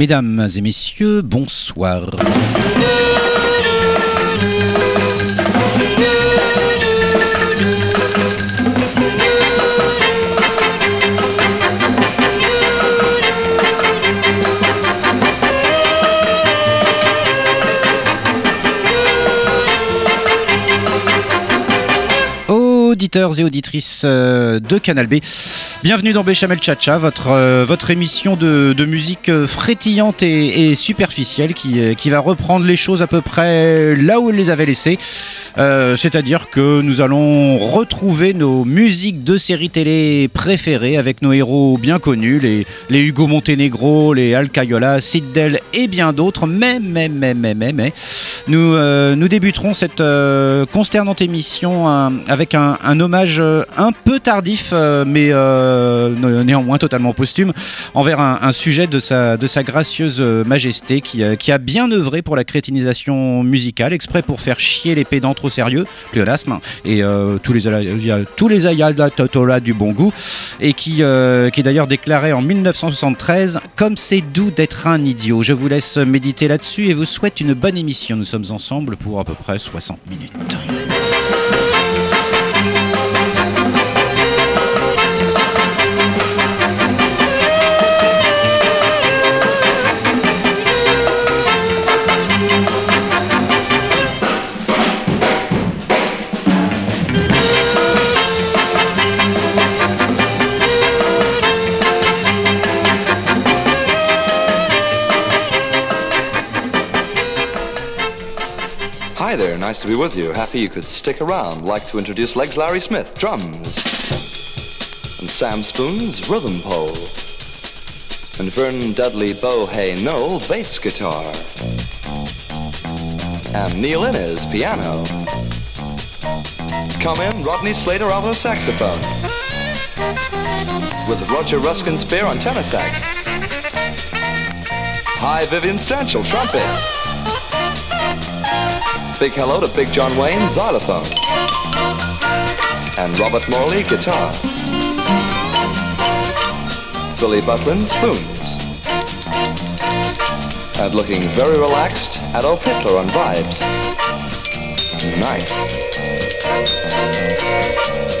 Mesdames et messieurs, bonsoir. Auditeurs et auditrices euh, de Canal B, Bienvenue dans Béchamel Chacha, votre, euh, votre émission de, de musique euh, frétillante et, superficielle qui, euh, qui va reprendre les choses à peu près là où elle les avait laissées. C'est-à-dire que nous allons retrouver nos musiques de séries télé préférées avec nos héros bien connus, les, les Hugo Montenegro, les Al Cayola, Sid Del et bien d'autres. Mais, mais, mais, mais, mais, mais, nous, nous débuterons cette consternante émission euh, avec un, un hommage un peu tardif, mais néanmoins totalement posthume, envers un, sujet de sa, de sa gracieuse euh, majesté qui, euh, qui a bien œuvré pour la crétinisation musicale, exprès pour faire chier les pédants trop sérieux, pléonasme, et euh, tous les, tous les ayatollahs du bon goût, et qui, euh, qui d'ailleurs déclarait en 1973 Comme c'est doux d'être un idiot. Je vous laisse méditer là-dessus et vous souhaite une bonne émission. Nous sommes ensemble pour à peu près 60 minutes. Nice to be with you. Happy you could stick around. Like to introduce Legs Larry Smith, drums. And Sam Spoon's rhythm pole. And Vernon Dudley Bohay Knoll, bass guitar. And Neil Innes, piano. Come in, Rodney Slater, alto saxophone. With Roger Ruskin Spear on tenor sax. Hi, Vivian Stanchel, trumpet. Big hello to Big John Wayne, xylophone. And Robert Morley, guitar. Billy Butlin, spoons. And looking very relaxed, Adolf Hitler on vibes. Nice.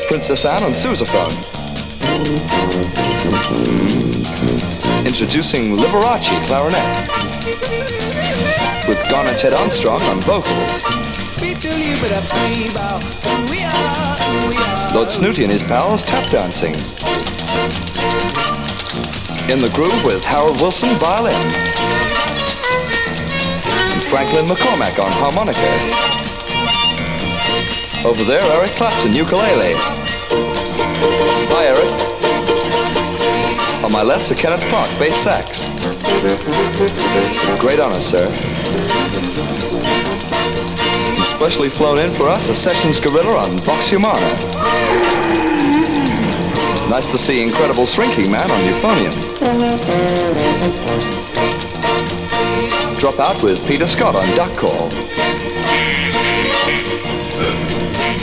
Princess Anne on sousaphone. Introducing Liberace clarinet with Garnet Ted Armstrong on vocals. Lord Snooty and his pals tap dancing. In the groove with Harold Wilson violin. And Franklin McCormack on harmonica. Over there, Eric Clapton, ukulele. Hi, Eric. On my left, Sir Kenneth Clark, bass sax. Great honor, sir. And specially flown in for us, a Sessions Gorilla on Vox Humana. Nice to see Incredible Shrinking Man on euphonium. Drop out with Peter Scott on duck call.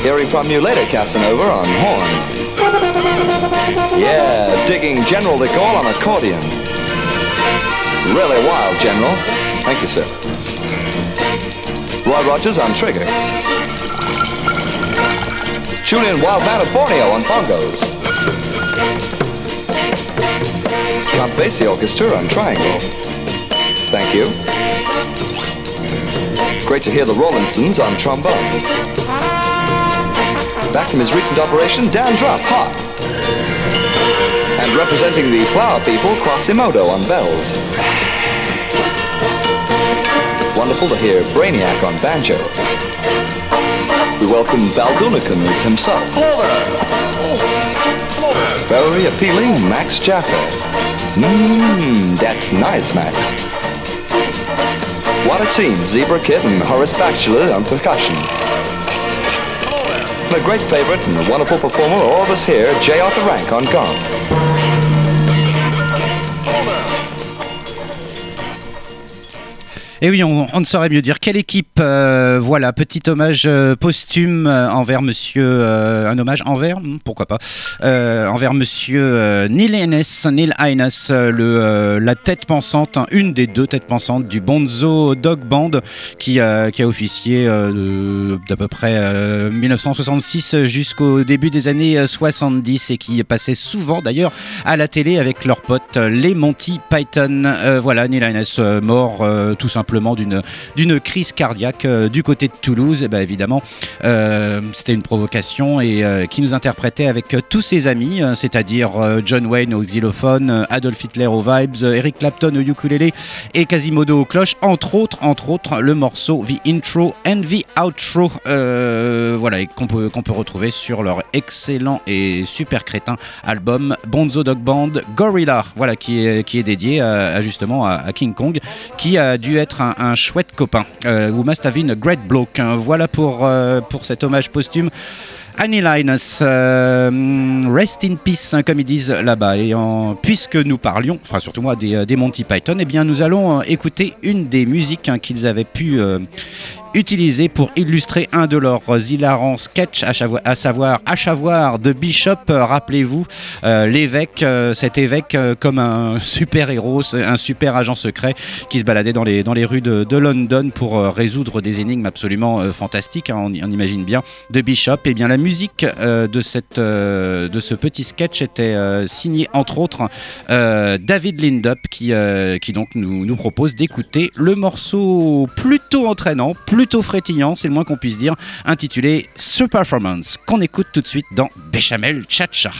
Hearing from you later, Casanova, on horn. Yeah, digging General de Gaulle on accordion. Really wild, General. Thank you, sir. Roy Rogers on trigger. Julian Wild Man of Borneo on bongos. Count Basie Orchestra on triangle. Thank you. Great to hear the Rollinsons on trombone. Back from his recent operation, Dan Druff, harp. And representing the flower people, Quasimodo on bells. Wonderful to hear Brainiac on banjo. We welcome Baldunicans himself. Hello there. Very appealing, Max Jaffa. Mmm, that's nice, Max. What a team, Zebra Kid and Horace Bachelor on percussion. A great favorite and a wonderful performer, all of us here, J. Arthur Rank on gong. Et oui, on, ne saurait mieux dire. Quelle équipe euh, Voilà, petit hommage euh, posthume euh, envers monsieur. un hommage envers hmm, Pourquoi pas Envers monsieur Neil Innes, Neil euh, le, la tête pensante, hein, une des deux têtes pensantes du Bonzo Dog Band qui, a- qui a officié d'à peu près euh, 1966 jusqu'au début des années euh, 70 et qui passait souvent d'ailleurs à la télé avec leurs potes les Monty Python. Voilà, Neil euh, mort tout simplement d'une crise cardiaque euh, du côté de Toulouse. Et ben évidemment, euh, c'était une provocation et euh, qui nous interprétait avec tous ses amis, euh, c'est-à-dire John Wayne au xylophone, Adolf Hitler aux vibes, Eric Clapton au ukulélé et Quasimodo aux cloches, entre autres, entre autres, le morceau The Intro and The Outro, voilà, qu'on peut retrouver sur leur excellent et super crétin album Bonzo Dog Band Gorilla, voilà, qui est dédié justement à King Kong, qui a dû être un, chouette copain. Euh, must have been a great bloke. hein. Voilà pour euh, pour cet hommage posthume. Annie Linus, euh, rest in peace, hein, comme ils disent là-bas. Et puisque nous parlions, enfin surtout moi, des, euh, Monty Python, eh bien nous allons écouter une des musiques hein, qu'ils avaient pu utiliser pour illustrer un de leurs hilarants sketchs, à savoir, à savoir de Bishop. Euh, Rappelez-vous, euh, l'évêque, euh, cet évêque comme un super héros, un super agent secret qui se baladait dans les, dans les rues de, de London pour résoudre des énigmes absolument fantastiques, hein, on, imagine bien, de Bishop. Et bien la musique de, cette, de ce petit sketch était signée entre autres David Lindup qui, qui donc nous, nous propose d'écouter le morceau plutôt entraînant, plutôt frétillant, c'est le moins qu'on puisse dire, intitulé Super Performance, qu'on écoute tout de suite dans Béchamel Chacha.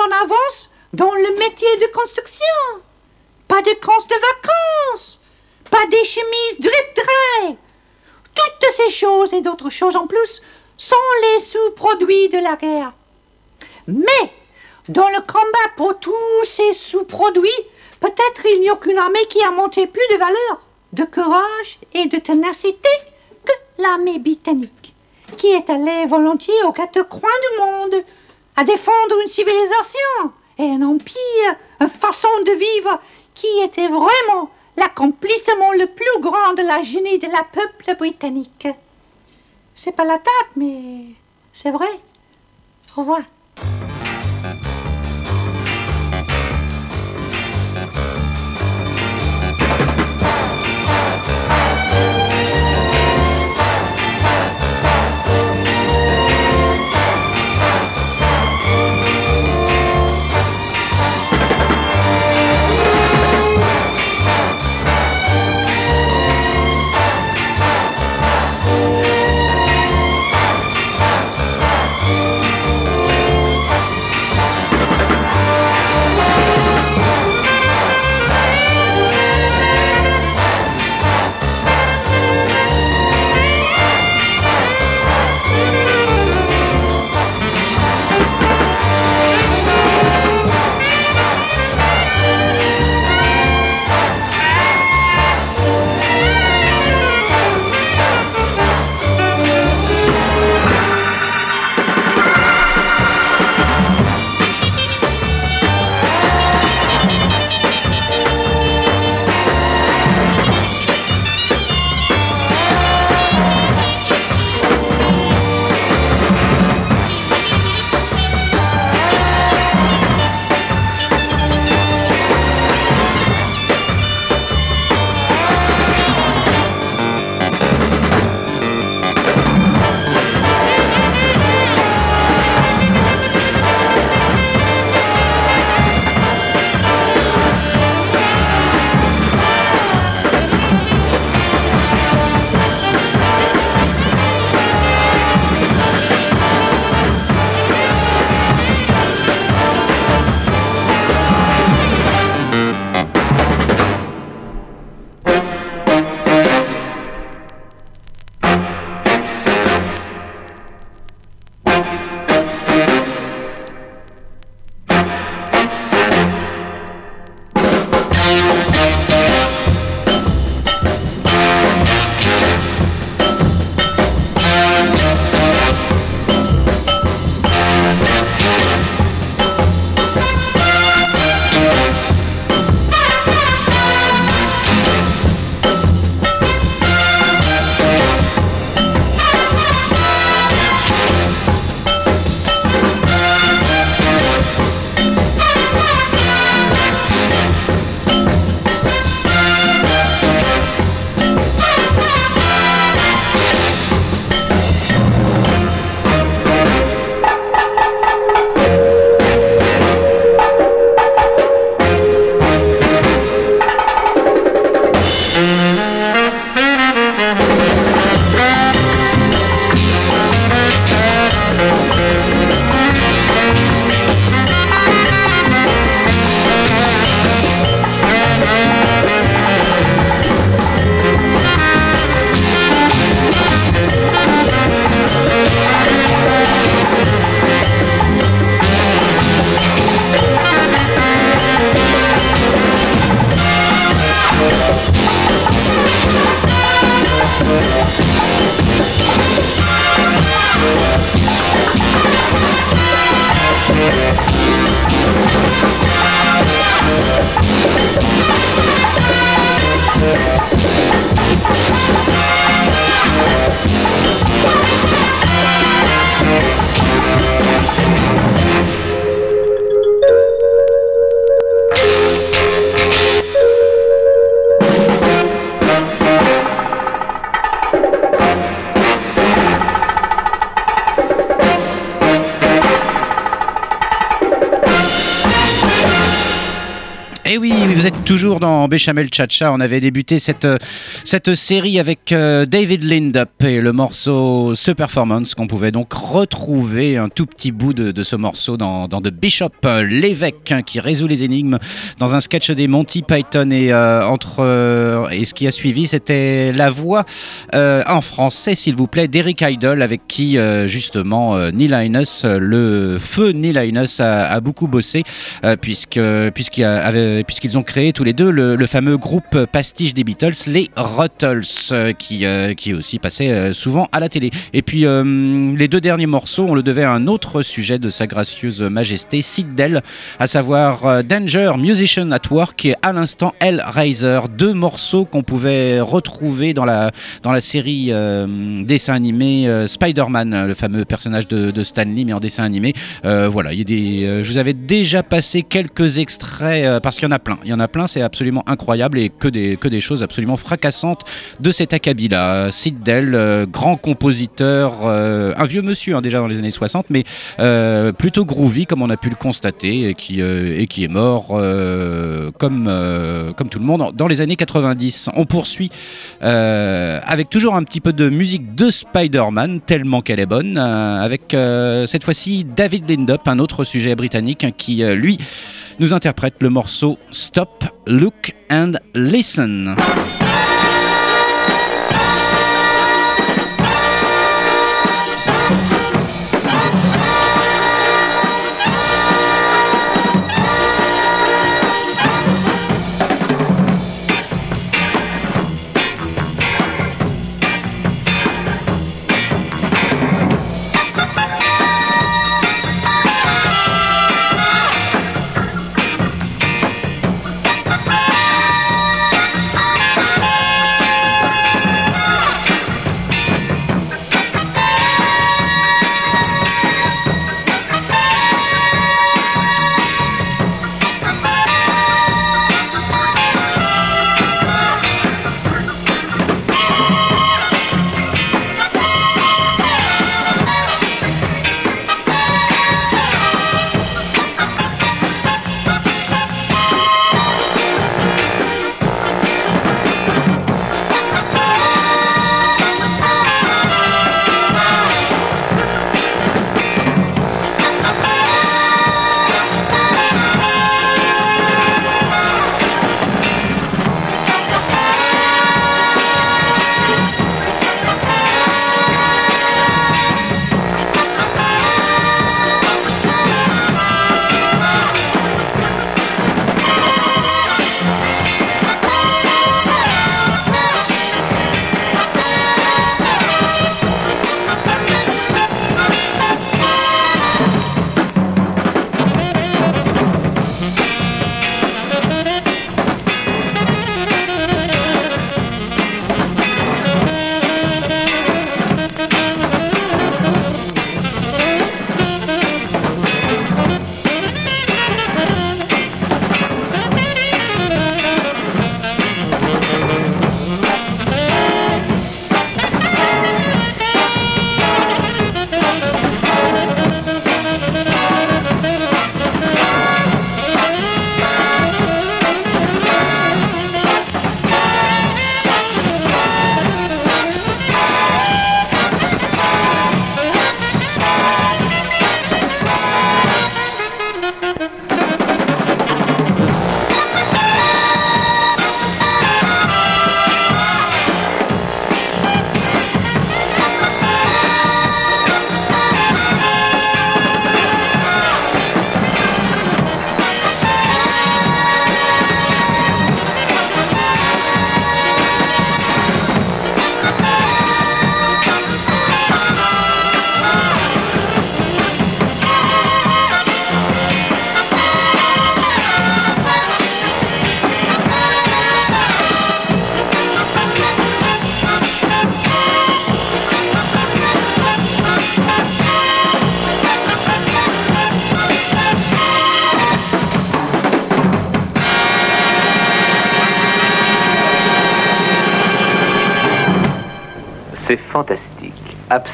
En avance dans le métier de construction. Pas de camps de vacances, pas des chemises drip Toutes ces choses et d'autres choses en plus sont les sous-produits de la guerre. Mais, dans le combat pour tous ces sous-produits, peut-être il n'y a aucune armée qui a monté plus de valeur, de courage et de ténacité que l'armée britannique, qui est allée volontiers aux quatre coins du monde à défendre une civilisation et un empire, une façon de vivre qui était vraiment l'accomplissement le plus grand de la génie de la peuple britannique. C'est pas la table, mais c'est vrai. Au revoir. Béchamel Chacha, on avait débuté cette, cette série avec euh, David Lindup et le morceau Ce Performance qu'on pouvait donc retrouver un tout petit bout de, ce morceau dans, dans The Bishop, l'évêque hein, qui résout les énigmes dans un sketch des Monty Python. Et euh, entre euh, et ce qui a suivi c'était la voix en français s'il vous plaît d'Eric Idle avec qui justement Neil Linus, le feu Neil Linus a, beaucoup bossé puisque puisqu'ils ont créé tous les deux le, fameux groupe pastiche des Beatles, les Ruttles, euh, qui, euh, qui aussi passait euh, souvent à la télé. Et puis les deux derniers morceaux, on le devait à un autre sujet de sa gracieuse majesté, Sid Dell, à savoir Danger, Musician at Work et à l'instant Hellraiser, deux morceaux qu'on pouvait retrouver dans la, dans la série dessin animé Spider-Man, le fameux personnage de, de Stan Lee, mais en dessin animé. voilà, il y a des, je vous avais déjà passé quelques extraits parce qu'il y en a plein. Il y en a plein c'est absolument incroyable et que des, que des choses absolument fracassantes de cet acabit-là. Sid Dell, euh, grand compositeur, euh, un vieux monsieur hein, déjà dans les années 60, mais euh, plutôt groovy comme on a pu le constater et qui, est mort comme, comme tout le monde dans les années 90. On poursuit avec toujours un petit peu de musique de Spider-Man, tellement qu'elle est bonne, avec cette fois-ci David Lindup, un autre sujet britannique qui, lui, nous interprète le morceau Stop, Look and Listen.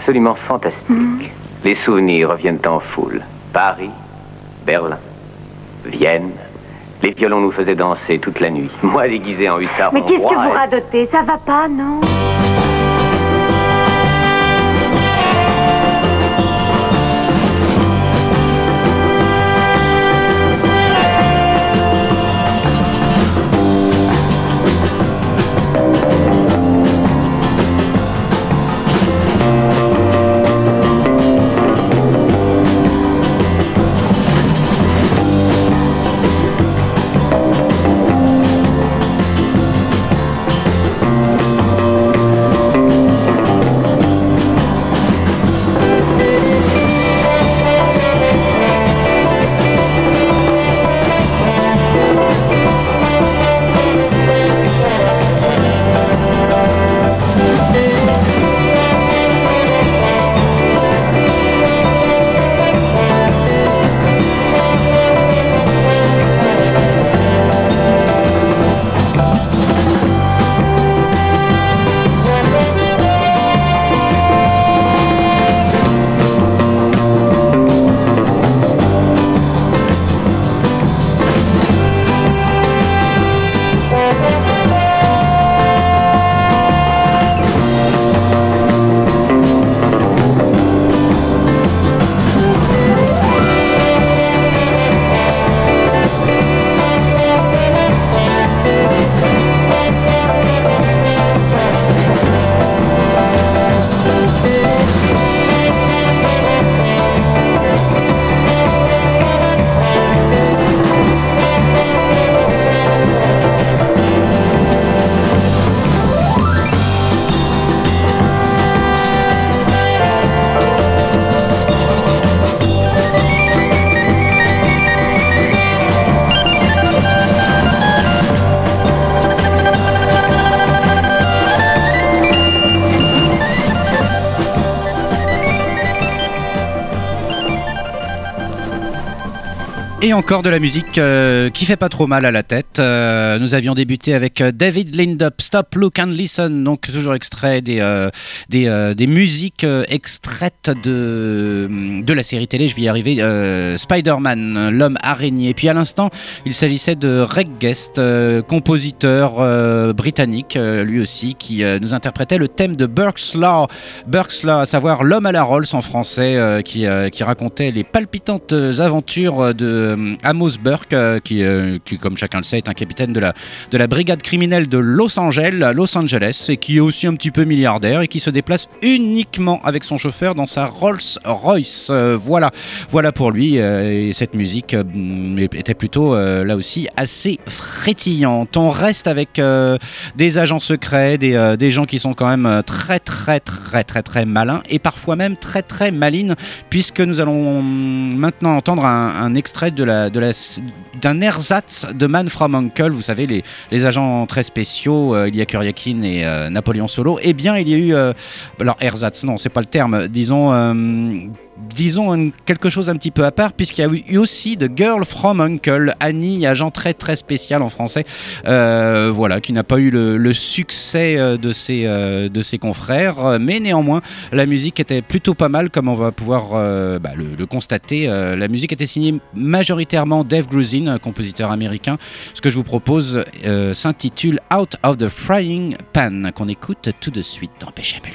Absolument fantastique. Mm. Les souvenirs reviennent en foule. Paris, Berlin, Vienne, Les violons nous faisaient danser toute la nuit. Moi déguisé en hussard. Mais qu'est-ce que vous radotez Ça va pas, non? Et encore de la musique euh, qui fait pas trop mal à la tête. Euh, nous avions débuté avec euh, David Lindup, Stop, Look and Listen, donc toujours extrait des des, musiques extraites de de la série télé. Je vais y arriver. Spider-Man, l'homme araignée. Puis à l'instant, il s'agissait de Reg Guest, compositeur britannique, lui aussi, qui nous interprétait le thème de Burke's Law. Burke's Law, à savoir l'homme à la Rolls en français, qui, qui racontait les palpitantes aventures de Amos Burke, euh, qui, euh, qui, comme chacun le sait, est un capitaine de la, de la brigade criminelle de Los Angeles, Los Angeles, et qui est aussi un petit peu milliardaire et qui se déplace uniquement avec son chauffeur dans sa Rolls Royce. Euh, voilà, voilà pour lui. euh, et cette musique euh, était plutôt euh, là aussi assez frétillante. On reste avec euh, des agents secrets, des, euh, gens qui sont quand même euh, très très très très très malins et parfois même très très malines, puisque nous allons maintenant entendre un, un extrait de de la d'un ersatz de Man from Uncle. Vous savez les, agents très spéciaux, euh, Kuryakin et euh, Napoléon Solo. Eh bien, il y a eu euh, alors ersatz, non, c'est pas le terme. Disons. Disons quelque chose un petit peu à part puisqu'il y a eu aussi The Girl from Uncle. Annie agent très très spécial en français euh, voilà qui n'a pas eu le, succès euh, de ses euh, de ses confrères. Mais néanmoins la musique était plutôt pas mal comme on va pouvoir bah, le, constater. La musique était signée majoritairement Dave Grusin compositeur américain. Ce que je vous propose s'intitule Out of the Frying Pan qu'on écoute tout de suite dans Béchamel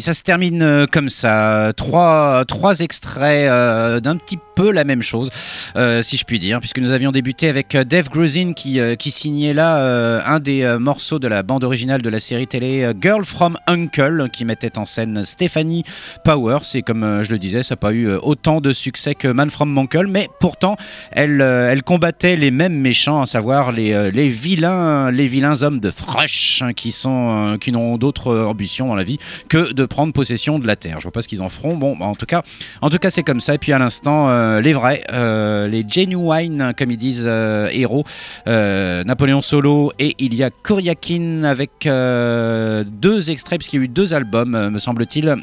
ça se termine euh, comme ça. Trois, trois extraits euh, d'un petit peu la même chose, euh, si je puis dire, puisque nous avions débuté avec Dave Grusin qui, qui signait là un des morceaux de la bande originale de la série télé Girl from Uncle, qui mettait en scène Stephanie Powers. Et comme je le disais, ça n'a pas eu autant de succès que Man from Uncle, mais pourtant, elle, elle combattait les mêmes méchants, à savoir les, les vilains, les vilains hommes de Frush, hein, qui sont, qui n'ont d'autre ambition dans la vie que de prendre possession de la terre. Je vois pas ce qu'ils en feront. Bon, bah, en tout cas, en tout cas, c'est comme ça. Et puis à l'instant, euh, les vrais, euh, les genuine, comme ils disent, euh, héros, euh, Napoléon Solo et il y a Kuryakin avec deux extraits, puisqu'il y a eu deux albums, me semble-t-il.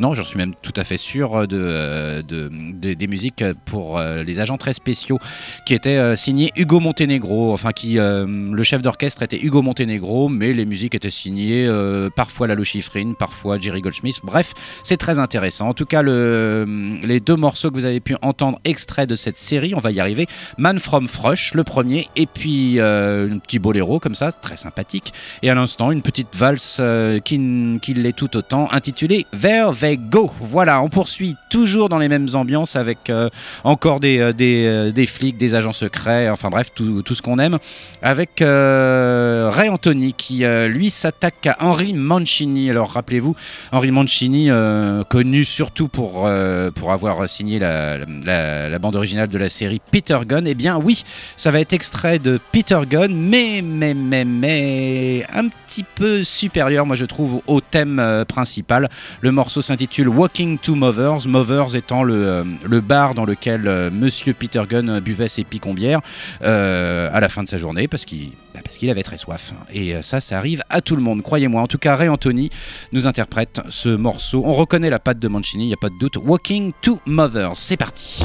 Non, j'en suis même tout à fait sûr de, de- de- des musiques pour les agents très spéciaux qui étaient signés Hugo Montenegro. Enfin, qui le chef d'orchestre était Hugo Montenegro, mais les musiques étaient signées parfois Lalo Schifrin, parfois Jerry Goldsmith. Bref, c'est très intéressant. En tout cas, le, les deux morceaux que vous avez pu entendre extraits de cette série, on va y arriver. Man from Frush, le premier, et puis euh, un petit boléro comme ça, très sympathique. Et à l'instant, une petite valse euh, qui, l'est tout autant, intitulée There They Go. Voilà, on poursuit toujours dans les mêmes ambiances avec euh, encore des, flics, des agents secrets, enfin bref, tout, tout ce qu'on aime, avec Ray Anthony qui lui s'attaque à Henry Mancini. Alors rappelez-vous, Henry Mancini, euh, connu surtout pour, euh, avoir signé la, bande originale de la série Peter Gunn, eh bien oui, ça va être extrait de Peter Gunn, mais, mais, mais, mais un petit peu supérieur, moi je trouve, au thème euh, principal. Le morceau s'intitule Walking to Mothers, Mothers étant le, bar dans lequel Monsieur Peter Gunn buvait ses picombières à la fin de sa journée parce qu'il bah, parce qu'il avait très soif. Et euh, ça, ça arrive à tout le monde, croyez-moi. En tout cas, Ray Anthony nous interprète ce morceau. On reconnaît la patte de Mancini, il n'y a pas de doute. Walking to Mothers, c'est parti.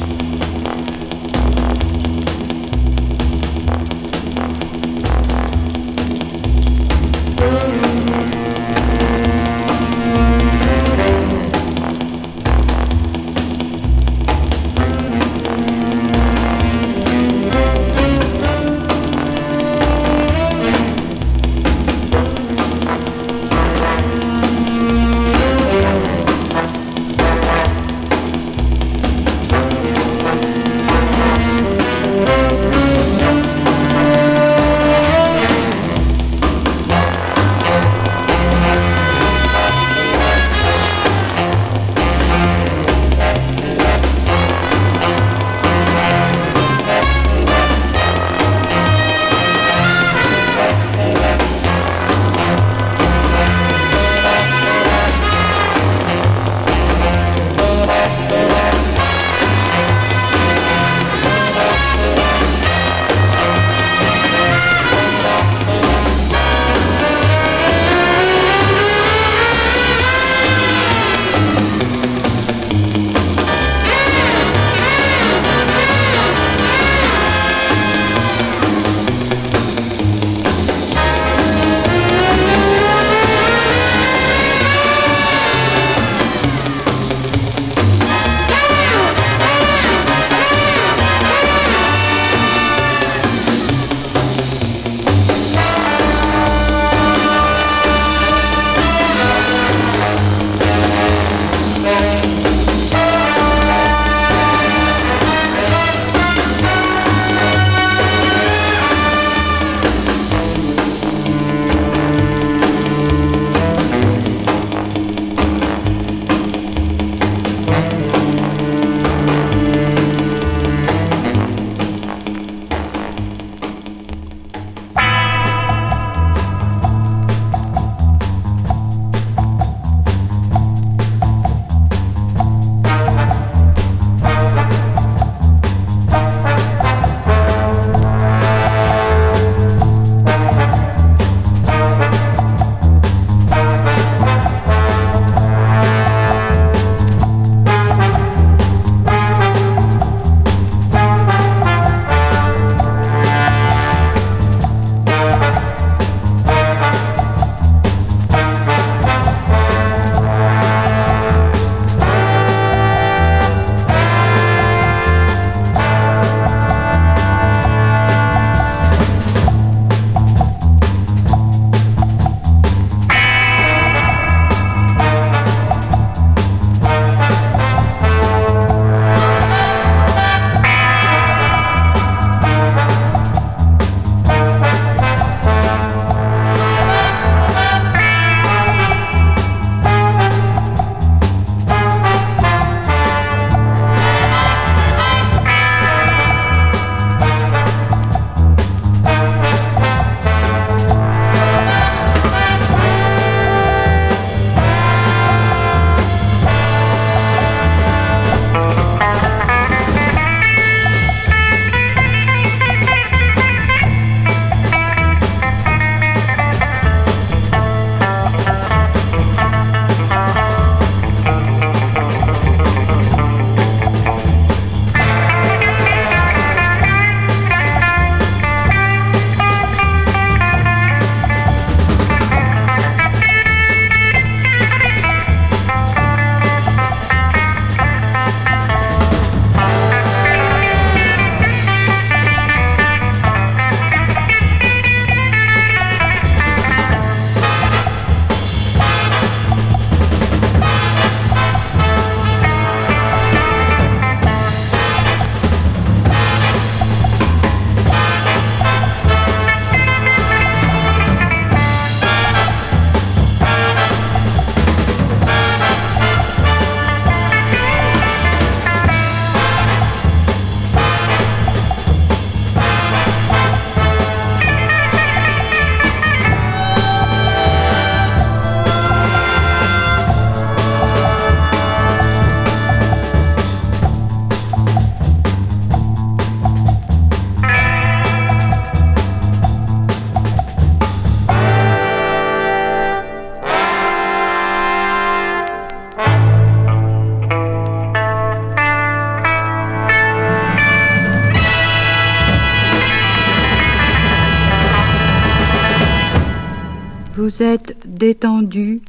Détendu,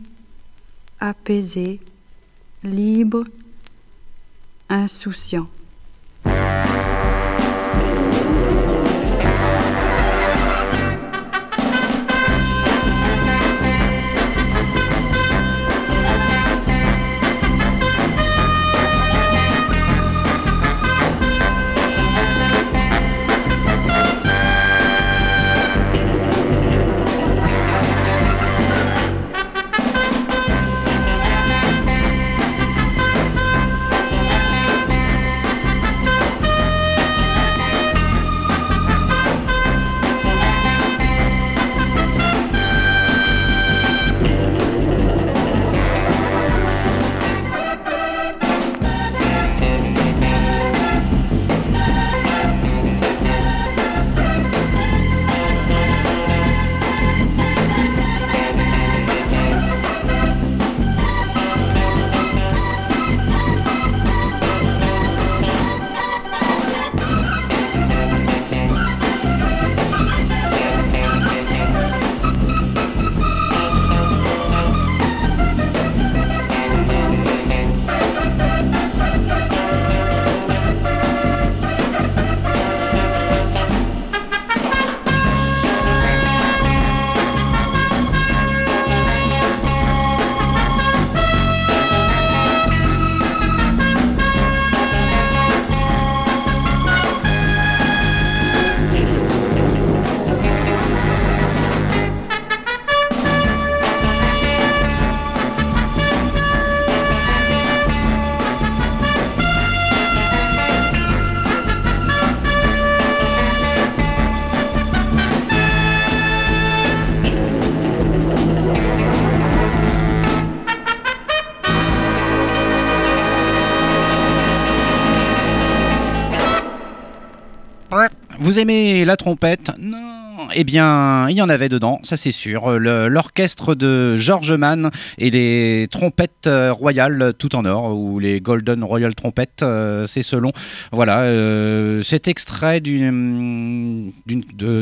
apaisé, libre, insouciant. Vous aimez la trompette eh bien, il y en avait dedans, ça c'est sûr. L'orchestre de George Mann et les trompettes euh, royales tout en or, ou les Golden Royal Trompettes, euh, c'est selon. Voilà, euh, cet extrait de,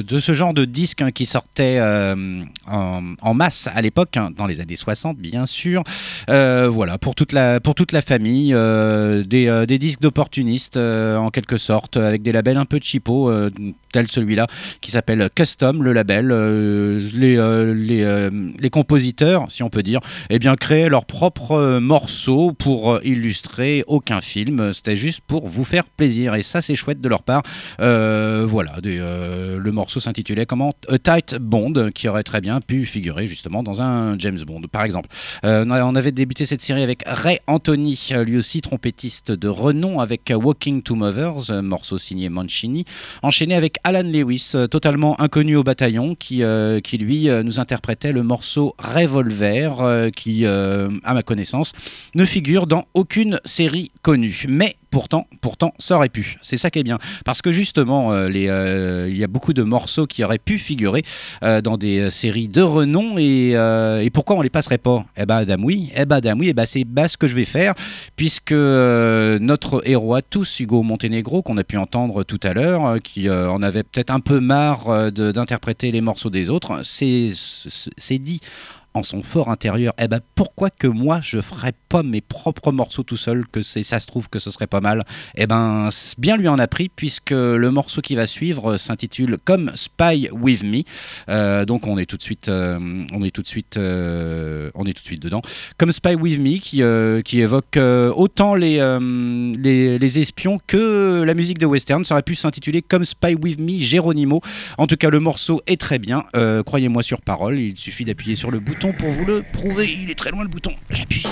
de, ce genre de disque hein, qui sortait en, masse à l'époque, hein, dans les années 60 bien sûr. voilà, pour toute la, pour toute la famille, des, des, disques d'opportunistes en quelque sorte, avec des labels un peu cheapo, tel celui-là, qui s'appelle Custom, le label. Euh, les, euh, les, euh, les, compositeurs, si on peut dire, eh bien, créaient leurs propres morceaux pour illustrer aucun film. C'était juste pour vous faire plaisir. Et ça, c'est chouette de leur part. voilà, le morceau s'intitulait comment? A Tight Bond, qui aurait très bien pu figurer justement dans un James Bond, par exemple. on avait débuté cette série avec Ray Anthony, lui aussi trompettiste de renom, avec Walking to Mothers, morceau signé Mancini, enchaîné avec Alan Lewis, totalement inconnu au bataillon, qui, euh, qui lui euh, nous interprétait le morceau Revolver, euh, qui, à ma connaissance, ne figure dans aucune série connue. Mais Pourtant, pourtant, ça aurait pu. C'est ça qui est bien. Parce que justement, il y a beaucoup de morceaux qui auraient pu figurer dans des séries de renom. Et, pourquoi on les passerait pas? Eh ben, dame oui. Eh ben, dame oui. Eh ben, c'est ce que je vais faire. Puisque notre héros à tous, Hugo Montenegro, qu'on a pu entendre tout à l'heure, qui en avait peut-être un peu marre d'interpréter les morceaux des autres, c'est dit en son fort intérieur, eh ben pourquoi que moi je ferais pas mes propres morceaux tout seul, que c'est ça se trouve que ce serait pas mal? Eh ben bien lui en a pris puisque le morceau qui va suivre s'intitule Comme Spy with Me. Euh, donc on est tout de suite, euh, on est tout de suite, euh, on est tout de suite dedans. Comme Spy with Me qui, qui évoque autant les, les, les espions que la musique de western. Ça aurait pu s'intituler Comme Spy with Me Geronimo. En tout cas le morceau est très bien. Croyez-moi sur parole. Il suffit d'appuyer sur le bouton pour vous le prouver. Il est très loin le bouton. J'appuie.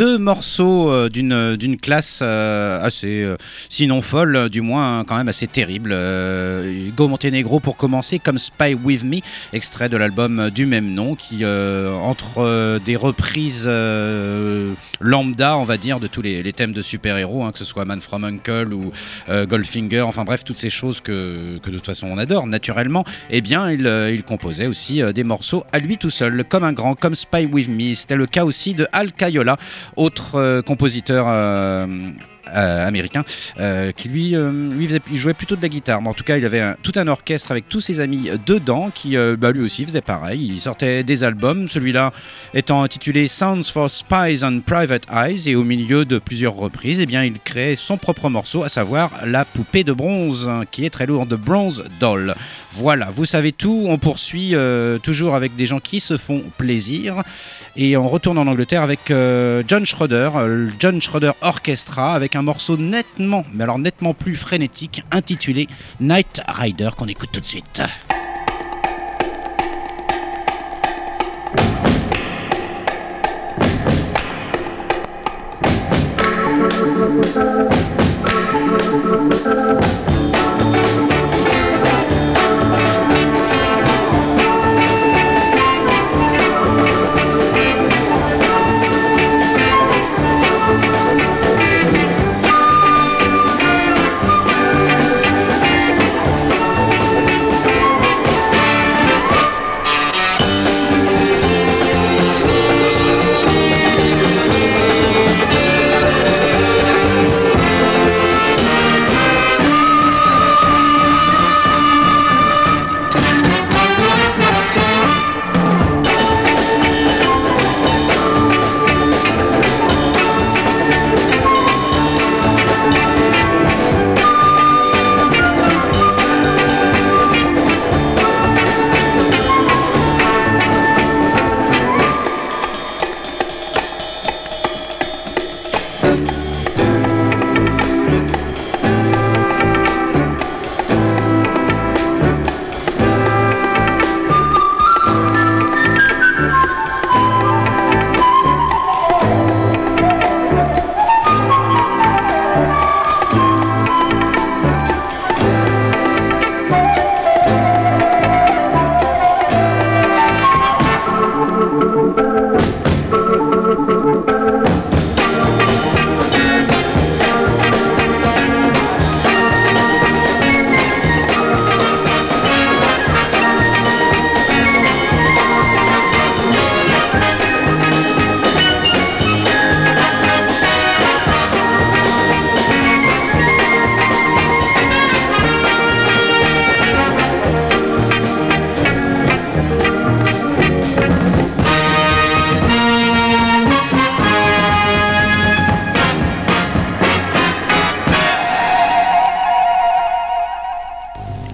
Deux morceaux euh, d'une d'une classe euh, assez, euh, sinon folle, du moins quand même assez terrible. Go Montenegro pour commencer, comme Spy With Me, extrait de l'album du même nom, qui entre des reprises lambda, on va dire, de tous les, thèmes de super-héros, hein, que ce soit Man from Uncle ou Goldfinger, enfin bref, toutes ces choses que, que de toute façon on adore naturellement, eh bien il, il composait aussi des morceaux à lui tout seul, comme un grand, comme Spy With Me. C'était le cas aussi de Al Cayola, autre euh, compositeur euh, américain euh, qui lui, euh, jouait plutôt de la guitare. Mais en tout cas il avait tout un orchestre avec tous ses amis dedans qui bah, lui aussi faisait pareil. Il sortait des albums celui-là étant intitulé Sounds for Spies and Private Eyes et au milieu de plusieurs reprises eh bien il créait son propre morceau à savoir la poupée de bronze qui est très lourde de Bronze Doll. Voilà vous savez tout. On poursuit toujours avec des gens qui se font plaisir. Et on retourne en Angleterre avec John Schroeder, John Schroeder Orchestra, avec un morceau nettement, mais alors nettement plus frénétique, intitulé Night Rider, qu'on écoute tout de suite.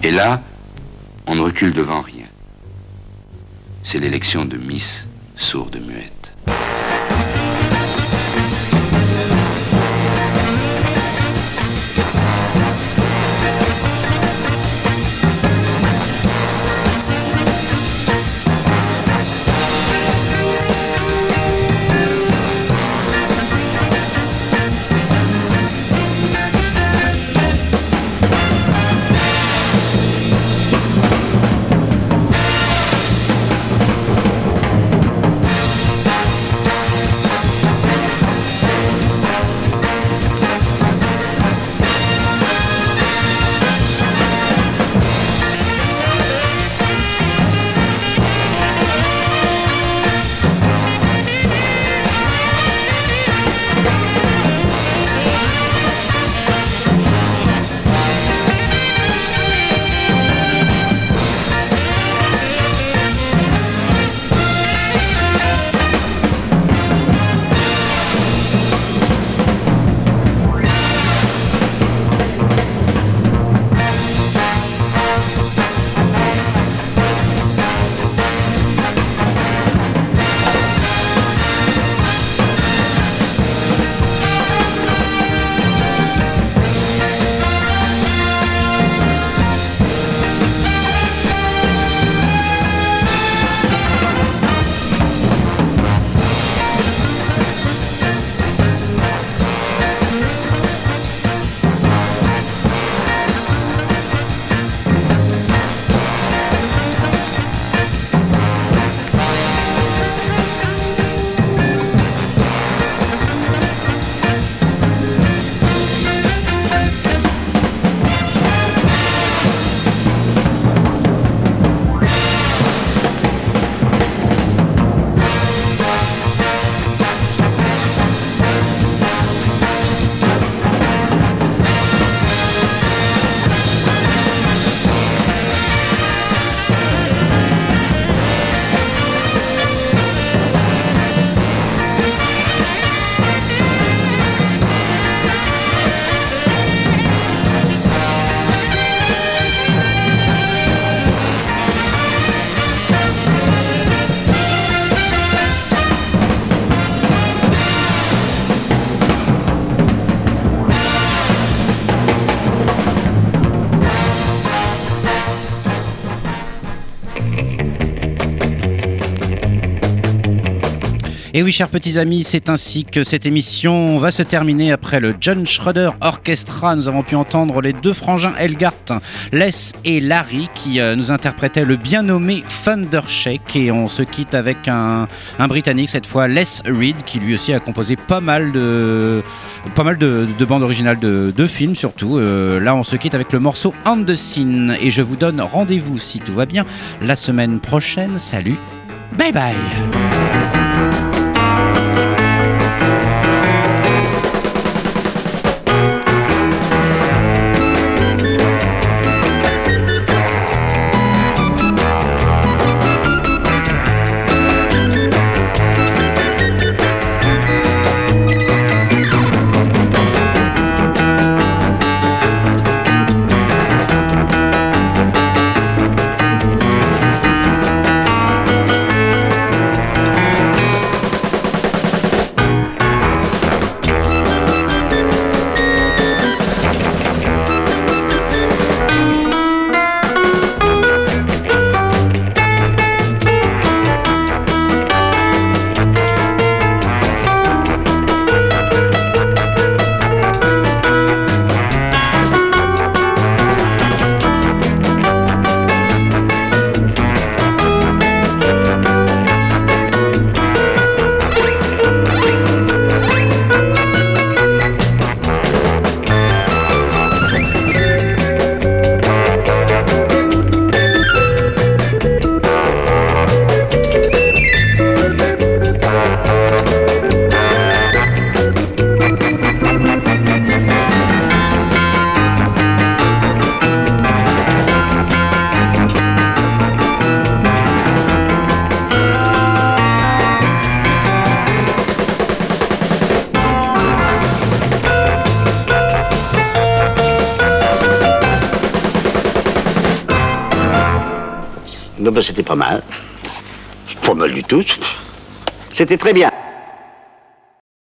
Et là, on ne recule devant rien. C'est l'élection de Miss Sourde Muette. Et oui, chers petits amis, c'est ainsi que cette émission va se terminer après le John Schroeder Orchestra. Nous avons pu entendre les deux frangins Elgart, Les et Larry, qui euh, nous interprétaient le bien nommé Thundershake. Et on se quitte avec un, Britannique, cette fois Les Reed, qui lui aussi a composé pas mal de, pas mal de, bandes originales de, films, surtout. Euh, là, on se quitte avec le morceau On the Scene. Et je vous donne rendez-vous, si tout va bien, la semaine prochaine. Salut, bye bye! C'était pas mal. Pas mal du tout. C'était très bien.